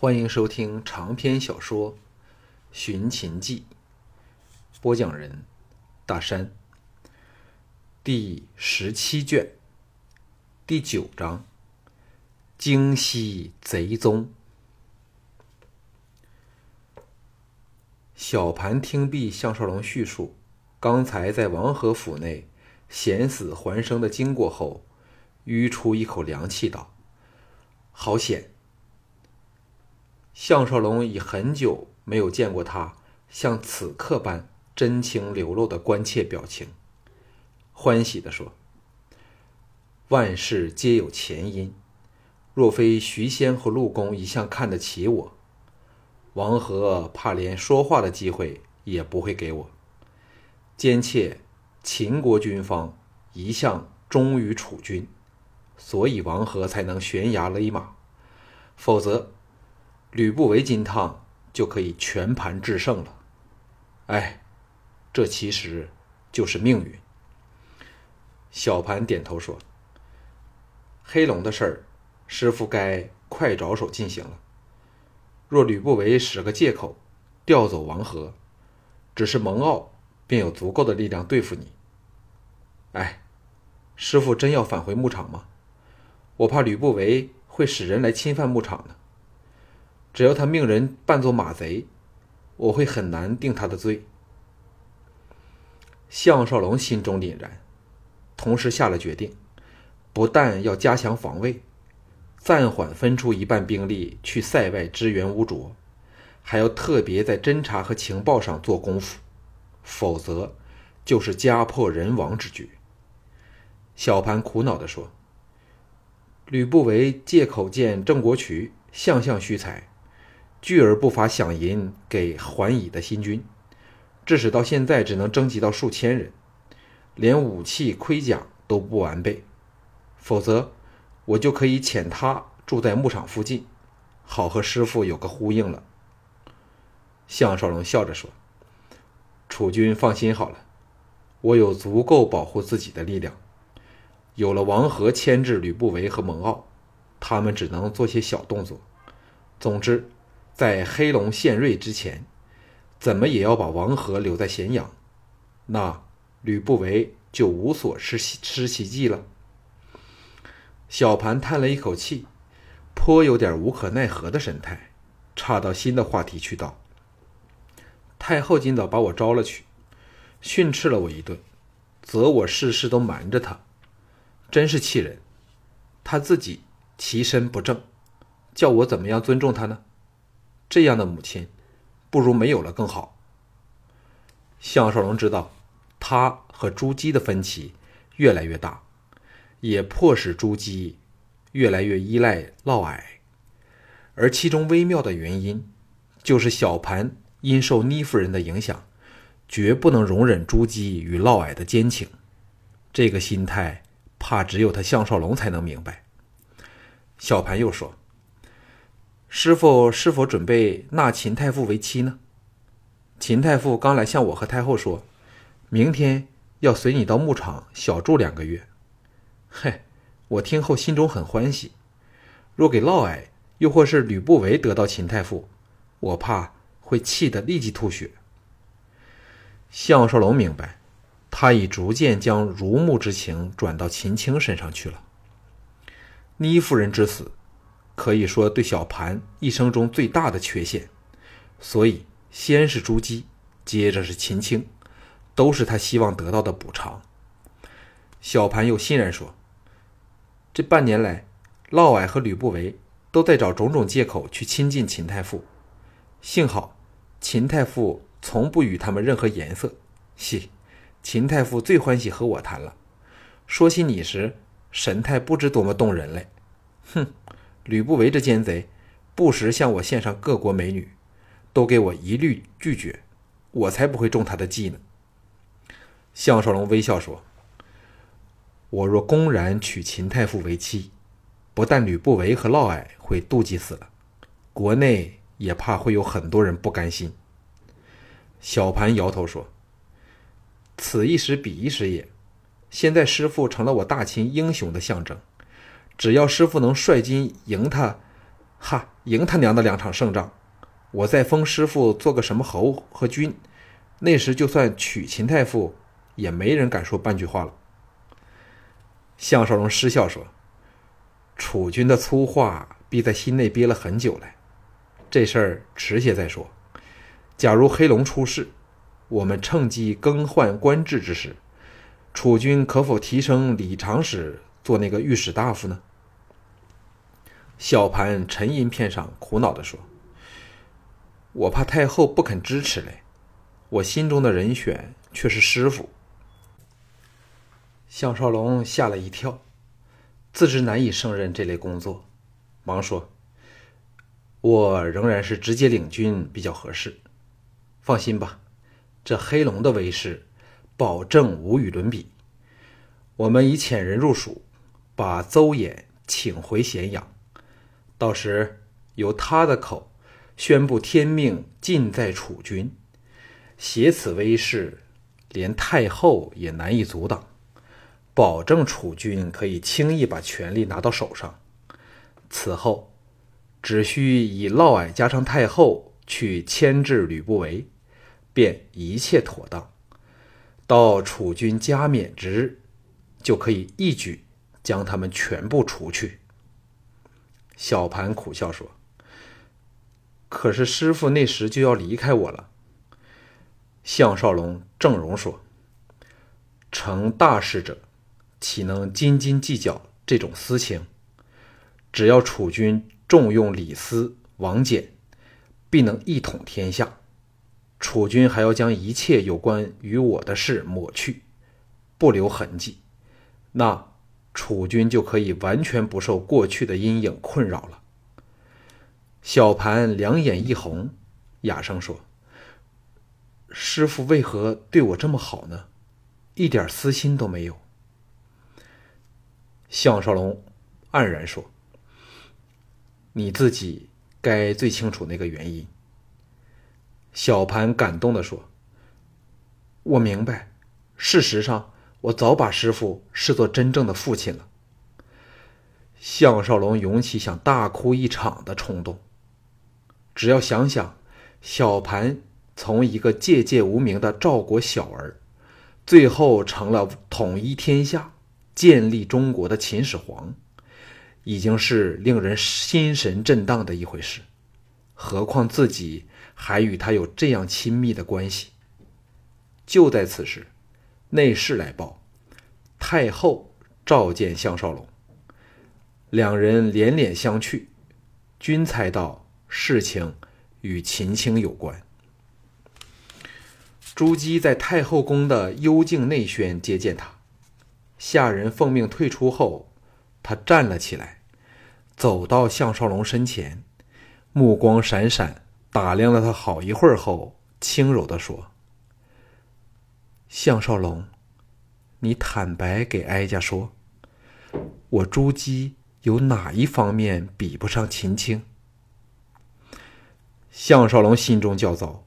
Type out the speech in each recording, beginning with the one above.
欢迎收听长篇小说《寻秦记》，播讲人：大山。第十七卷，第九章：京西贼踪。小盘听毕项少龙叙述刚才在王和府内险死还生的经过后，吁出一口凉气，道：“好险！”项少龙已很久没有见过他像此刻般真情流露的关切表情，欢喜地说：“万事皆有前因，若非徐仙和陆公一向看得起我，王和怕连说话的机会也不会给我。兼且秦国军方一向忠于楚军，所以王和才能悬崖勒马，否则。”吕不韦金汤就可以全盘制胜了。哎，这其实就是命运。小盘点头说：“黑龙的事儿，师傅该快着手进行了。若吕不韦使个借口调走王和，只是蒙骜便有足够的力量对付你。哎，师傅真要返回牧场吗？我怕吕不韦会使人来侵犯牧场呢。”只要他命人扮作马贼，我会很难定他的罪。项少龙心中凛然，同时下了决定：不但要加强防卫，暂缓分出一半兵力去塞外支援乌卓，还要特别在侦察和情报上做功夫，否则就是家破人亡之举。小盘苦恼地说：“吕不韦借口见郑国渠，项项虚财。”拒而不乏饷银给桓乙的新军，致使到现在只能征集到数千人，连武器盔甲都不完备。否则，我就可以遣他住在牧场附近，好和师傅有个呼应了。项少龙笑着说：“楚军放心好了，我有足够保护自己的力量。有了王和牵制吕不韦和蒙骜，他们只能做些小动作。总之。”在黑龙献瑞之前，怎么也要把王和留在咸阳，那吕不韦就无所施施其计了。小盘叹了一口气，颇有点无可奈何的神态，岔到新的话题去道：“太后今早把我招了去，训斥了我一顿，责我事事都瞒着他，真是气人。他自己其身不正，叫我怎么样尊重他呢？”这样的母亲，不如没有了更好。项少龙知道，他和朱姬的分歧越来越大，也迫使朱姬越来越依赖嫪毐，而其中微妙的原因，就是小盘因受倪夫人的影响，绝不能容忍朱姬与嫪毐的奸情。这个心态，怕只有他项少龙才能明白。小盘又说。师傅是否准备纳秦太傅为妻呢？秦太傅刚来向我和太后说，明天要随你到牧场小住两个月。嘿，我听后心中很欢喜。若给嫪毐又或是吕不韦得到秦太傅，我怕会气得立即吐血。项少龙明白，他已逐渐将如沐之情转到秦青身上去了。倪夫人之死。可以说，对小盘一生中最大的缺陷，所以先是朱姬，接着是秦青，都是他希望得到的补偿。小盘又欣然说：“这半年来，嫪毐和吕不韦都在找种种借口去亲近秦太傅，幸好秦太傅从不与他们任何颜色。嘻，秦太傅最欢喜和我谈了，说起你时，神态不知多么动人嘞。哼。”吕不韦这奸贼，不时向我献上各国美女，都给我一律拒绝，我才不会中他的计呢。项少龙微笑说：“我若公然娶秦太傅为妻，不但吕不韦和嫪毐会妒忌死了，国内也怕会有很多人不甘心。”小盘摇头说：“此一时彼一时也，现在师傅成了我大秦英雄的象征。”只要师傅能率军赢他，哈，赢他娘的两场胜仗，我再封师傅做个什么侯和君，那时就算娶秦太傅，也没人敢说半句话了。”项少龙失笑说：“楚军的粗话，必在心内憋了很久了。这事儿迟些再说。假如黑龙出事，我们趁机更换官制之时，楚军可否提升李长史做那个御史大夫呢？”小盘沉吟片上，苦恼地说：“我怕太后不肯支持嘞。我心中的人选却是师傅。”项少龙吓了一跳，自知难以胜任这类工作，忙说：“我仍然是直接领军比较合适。放心吧，这黑龙的威势，保证无与伦比。我们已遣人入蜀，把邹衍请回咸阳，到时由他的口宣布天命尽在楚军，挟此威势，连太后也难以阻挡。”保证楚军可以轻易把权力拿到手上，此后只需以嫪毐加上太后去牵制吕不韦，便一切妥当。到楚军加冕之日，就可以一举将他们全部除去。小盘苦笑说：“可是师傅那时就要离开我了。”项少龙正容说：“成大事者。”岂能斤斤计较这种私情？只要楚军重用李斯、王翦，必能一统天下。楚军还要将一切有关于我的事抹去，不留痕迹，那楚军就可以完全不受过去的阴影困扰了。小盘两眼一红，哑声说：“师傅为何对我这么好呢？一点私心都没有。”项少龙黯然说：“你自己该最清楚那个原因。”小盘感动的说：“我明白，事实上，我早把师傅视作真正的父亲了。”项少龙涌起想大哭一场的冲动。只要想想，小盘从一个籍籍无名的赵国小儿，最后成了统一天下。建立中国的秦始皇，已经是令人心神震荡的一回事，何况自己还与他有这样亲密的关系。就在此时，内侍来报，太后召见项少龙。两人连连相觑，均猜到事情与秦青有关。朱姬在太后宫的幽静内轩接见他。下人奉命退出后，他站了起来，走到项少龙身前，目光闪闪，打量了他好一会儿后，轻柔地说：“项少龙，你坦白给哀家说，我朱姬有哪一方面比不上秦青？”项少龙心中焦躁，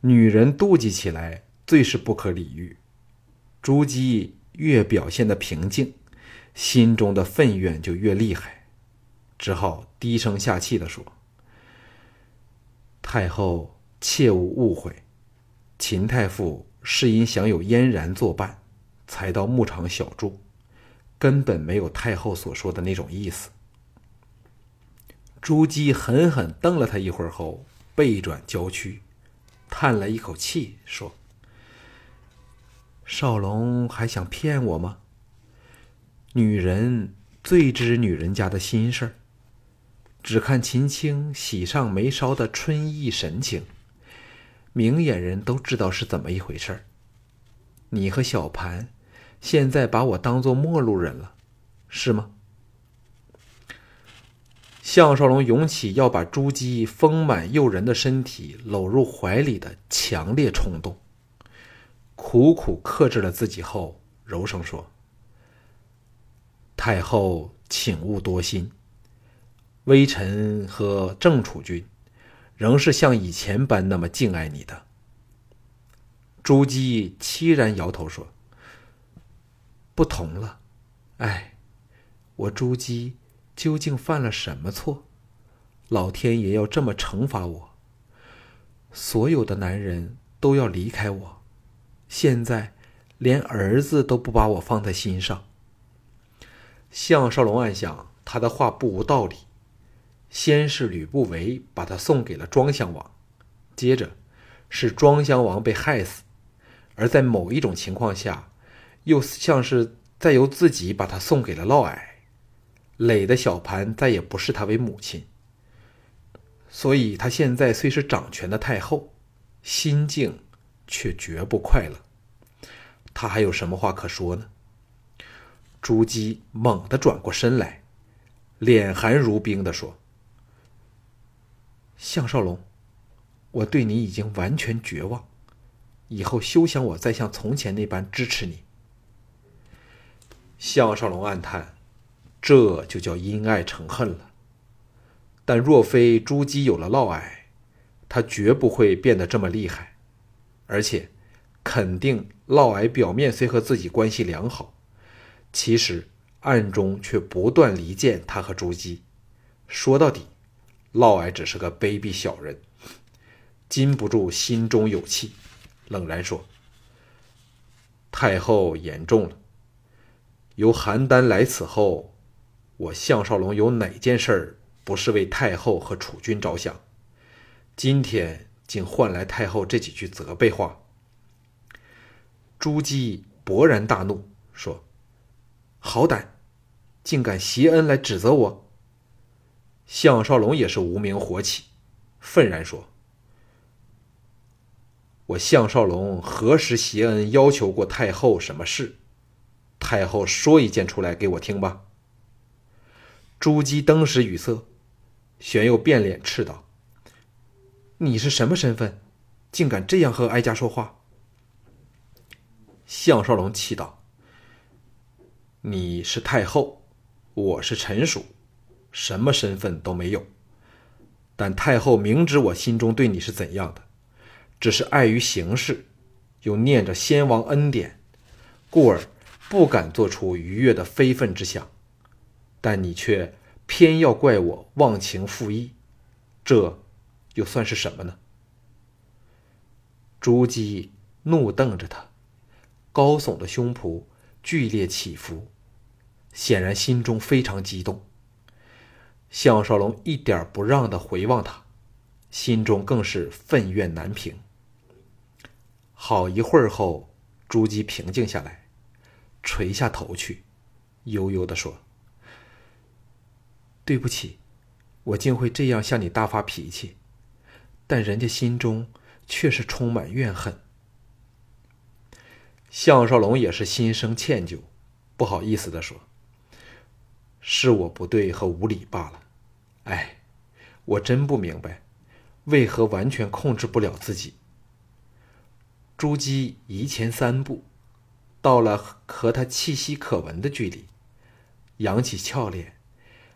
女人妒忌起来最是不可理喻，朱姬。越表现的平静，心中的愤怨就越厉害，只好低声下气的说：“太后切勿误会，秦太傅是因享有嫣然作伴，才到牧场小住，根本没有太后所说的那种意思。”朱姬狠狠瞪了他一会儿后，背转娇躯，叹了一口气说。少龙还想骗我吗？女人最知女人家的心事儿，只看秦青喜上眉梢的春意神情，明眼人都知道是怎么一回事儿。你和小盘现在把我当做陌路人了，是吗？项少龙涌起要把朱姬丰满诱人的身体搂入怀里的强烈冲动。苦苦克制了自己后，柔声说：“太后，请勿多心。微臣和郑楚君，仍是像以前般那么敬爱你的。”朱姬凄然摇头说：“不同了，哎，我朱姬究竟犯了什么错？老天爷要这么惩罚我。所有的男人都要离开我，现在连儿子都不把我放在心上。项少龙暗想，他的话不无道理。先是吕不韦把他送给了庄襄王，接着是庄襄王被害死，而在某一种情况下，又像是再由自己把他送给了嫪毐。磊的小盘再也不视他为母亲，所以他现在虽是掌权的太后，心境却绝不快乐。他还有什么话可说呢？朱姬猛地转过身来，脸寒如冰的说：“项少龙，我对你已经完全绝望，以后休想我再像从前那般支持你。”项少龙暗叹。这就叫因爱成恨了。但若非朱姬有了嫪毐，他绝不会变得这么厉害。而且，肯定嫪毐表面虽和自己关系良好，其实暗中却不断离间他和朱姬。说到底，嫪毐只是个卑鄙小人。禁不住心中有气，冷然说：“太后言重了。由邯郸来此后。”我项少龙有哪件事儿不是为太后和储君着想？今天竟换来太后这几句责备话。朱姬勃然大怒，说：“好歹，竟敢挟恩来指责我！”项少龙也是无名火起，愤然说：“我项少龙何时挟恩要求过太后什么事？太后说一件出来给我听吧。”朱姬登时语塞，玄佑变脸斥道：“你是什么身份，竟敢这样和哀家说话？”项少龙气道：“你是太后，我是臣属，什么身份都没有。但太后明知我心中对你是怎样的，只是碍于形势，又念着先王恩典，故而不敢做出逾越的非分之想。”但你却偏要怪我忘情负义，这又算是什么呢？朱姬怒瞪着他，高耸的胸脯剧烈起伏，显然心中非常激动。项少龙一点不让的回望他，心中更是愤怨难平。好一会儿后，朱姬平静下来，垂下头去，悠悠的说。对不起，我竟会这样向你大发脾气，但人家心中却是充满怨恨。项少龙也是心生歉疚，不好意思的说：“是我不对和无礼罢了。哎，我真不明白，为何完全控制不了自己。”朱姬移前三步，到了和他气息可闻的距离，扬起俏脸。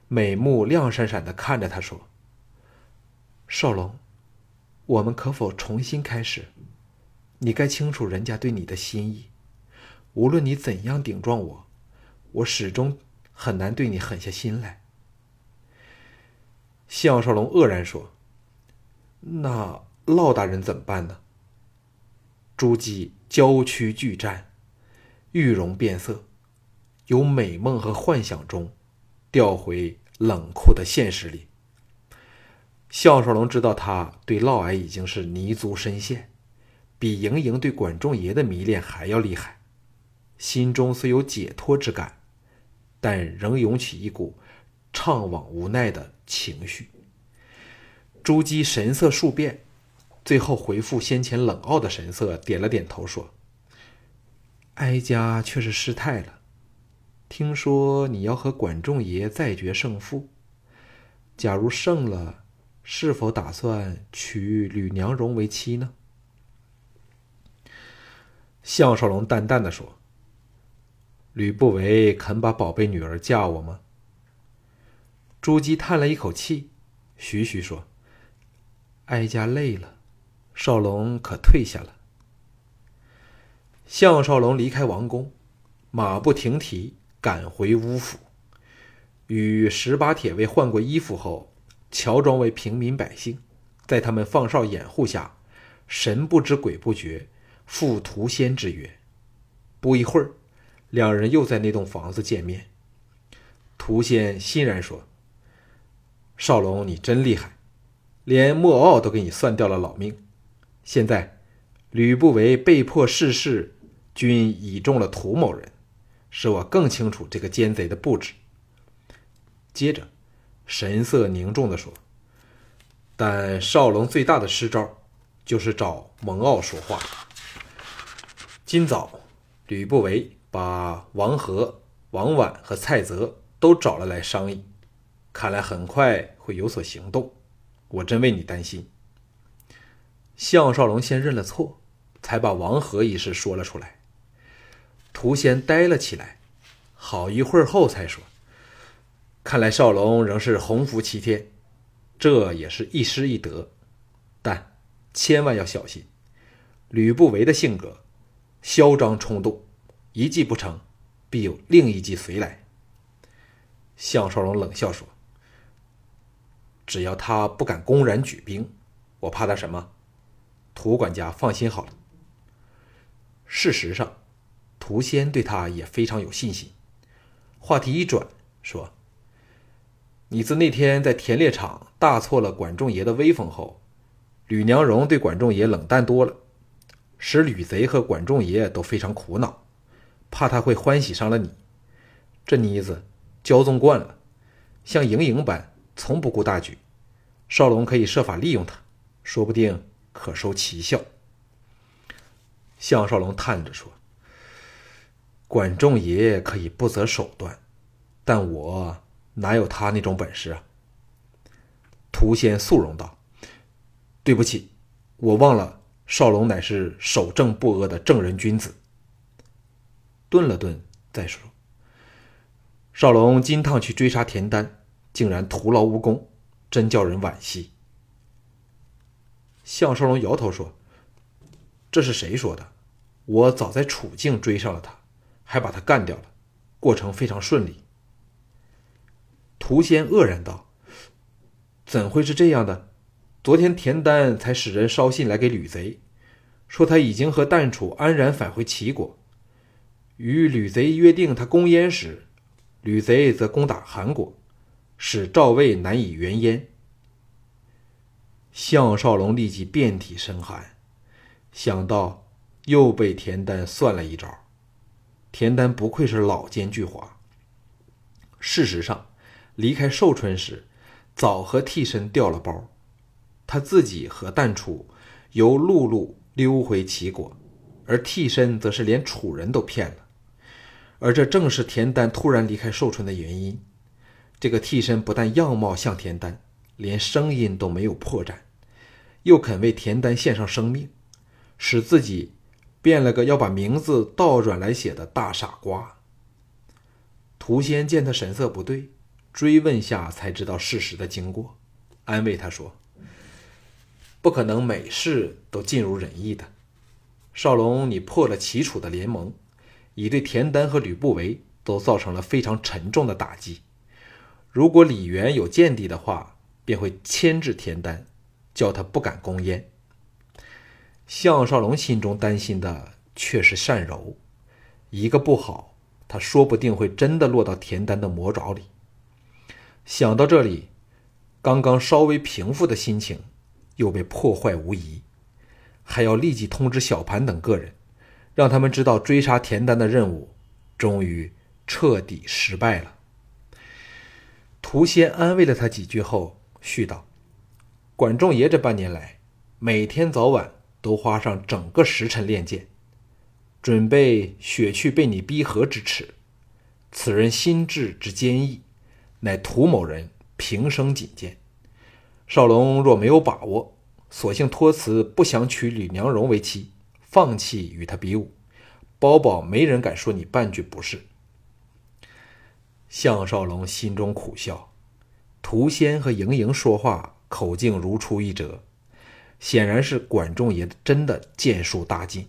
美目亮闪闪的看着他说：“少龙，我们可否重新开始？你该清楚人家对你的心意。无论你怎样顶撞我，我始终很难对你狠下心来。”项少龙愕然说：“那骆大人怎么办呢？”朱姬娇躯巨战，玉容变色，由美梦和幻想中。调回冷酷的现实里。项少龙知道他对嫪毐已经是泥足深陷，比盈盈对管仲爷的迷恋还要厉害。心中虽有解脱之感，但仍涌起一股怅惘无奈的情绪。朱姬神色数变，最后回复先前冷傲的神色，点了点头说：“哀家却是失态了。”听说你要和管仲爷再决胜负，假如胜了，是否打算娶吕娘荣为妻呢？项少龙淡淡的说：“吕不韦肯把宝贝女儿嫁我吗？”朱姬叹了一口气，徐徐说：“哀家累了，少龙可退下了。”项少龙离开王宫，马不停蹄。赶回乌府，与十八铁卫换过衣服后，乔装为平民百姓，在他们放哨掩护下，神不知鬼不觉，赴屠仙之约。不一会儿，两人又在那栋房子见面。屠仙欣然说：“少龙，你真厉害，连莫傲都给你算掉了老命。现在，吕不韦被迫逝世，均倚重了涂某人，使我更清楚这个奸贼的布置。”接着，神色凝重地说：“但少龙最大的失招，就是找蒙傲说话。今早，吕不韦把王和、王绾和蔡泽都找了来商议，看来很快会有所行动。我真为你担心。”项少龙先认了错，才把王和一事说了出来。涂仙呆了起来，好一会儿后才说。看来少龙仍是鸿福齐天，这也是一失一得，但千万要小心。吕不韦的性格嚣张冲动，一计不成，必有另一计随来。项少龙冷笑说：“只要他不敢公然举兵，我怕他什么？涂管家放心好了。”事实上，涂仙对他也非常有信心。话题一转，说。你自那天在田猎场大挫了管仲爷的威风后，吕娘荣对管仲爷冷淡多了，使吕贼和管仲爷都非常苦恼，怕他会欢喜上了你。这妮子骄纵惯了，像莹莹般从不顾大局。少龙可以设法利用他，说不定可收奇效。项少龙叹着说：“管仲爷爷可以不择手段，但我……”哪有他那种本事啊？涂仙肃容道：“对不起，我忘了，少龙乃是守正不阿的正人君子。”顿了顿，再说：“少龙金趟去追杀田丹，竟然徒劳无功，真叫人惋惜。”项少龙摇头说：“这是谁说的？我早在楚境追上了他，还把他干掉了，过程非常顺利。”涂仙愕然道：“怎会是这样的？昨天田丹才使人捎信来给吕贼，说他已经和淡楚安然返回齐国。与吕贼约定，他攻燕时，吕贼则攻打韩国，使赵魏难以援燕。”项少龙立即遍体生寒，想到又被田丹算了一招。田丹不愧是老奸巨猾。事实上。离开寿春时，早和替身调了包，他自己和淡楚由陆路溜回齐国，而替身则是连楚人都骗了，而这正是田丹突然离开寿春的原因。这个替身不但样貌像田丹，连声音都没有破绽，又肯为田丹献上生命，使自己变了个要把名字倒转来写的大傻瓜。涂仙见他神色不对。追问下才知道事实的经过，安慰他说：“不可能每事都尽如人意的。少龙，你破了齐楚的联盟，已对田丹和吕不韦都造成了非常沉重的打击。如果李元有见地的话，便会牵制田丹，叫他不敢攻燕。”项少龙心中担心的却是单柔，一个不好，他说不定会真的落到田丹的魔爪里。想到这里，刚刚稍微平复的心情又被破坏无疑，还要立即通知小盘等个人，让他们知道追杀田丹的任务终于彻底失败了。涂仙安慰了他几句后，续道：“管仲爷这半年来，每天早晚都花上整个时辰练剑，准备雪去被你逼和之耻。此人心智之坚毅。”乃涂某人平生仅见，少龙若没有把握，索性托辞不想娶吕娘荣为妻，放弃与他比武，包保没人敢说你半句不是。项少龙心中苦笑，涂仙和莹莹说话口径如出一辙，显然是管仲爷真的剑术大进，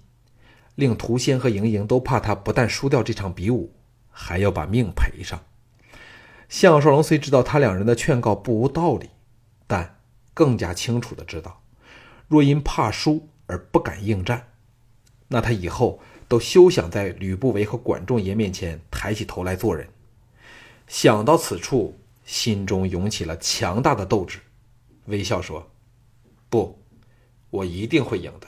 令涂仙和莹莹都怕他不但输掉这场比武，还要把命赔上。项少龙虽知道他两人的劝告不无道理，但更加清楚的知道，若因怕输而不敢应战，那他以后都休想在吕不韦和管仲爷面前抬起头来做人。想到此处，心中涌起了强大的斗志，微笑说：“不，我一定会赢的。”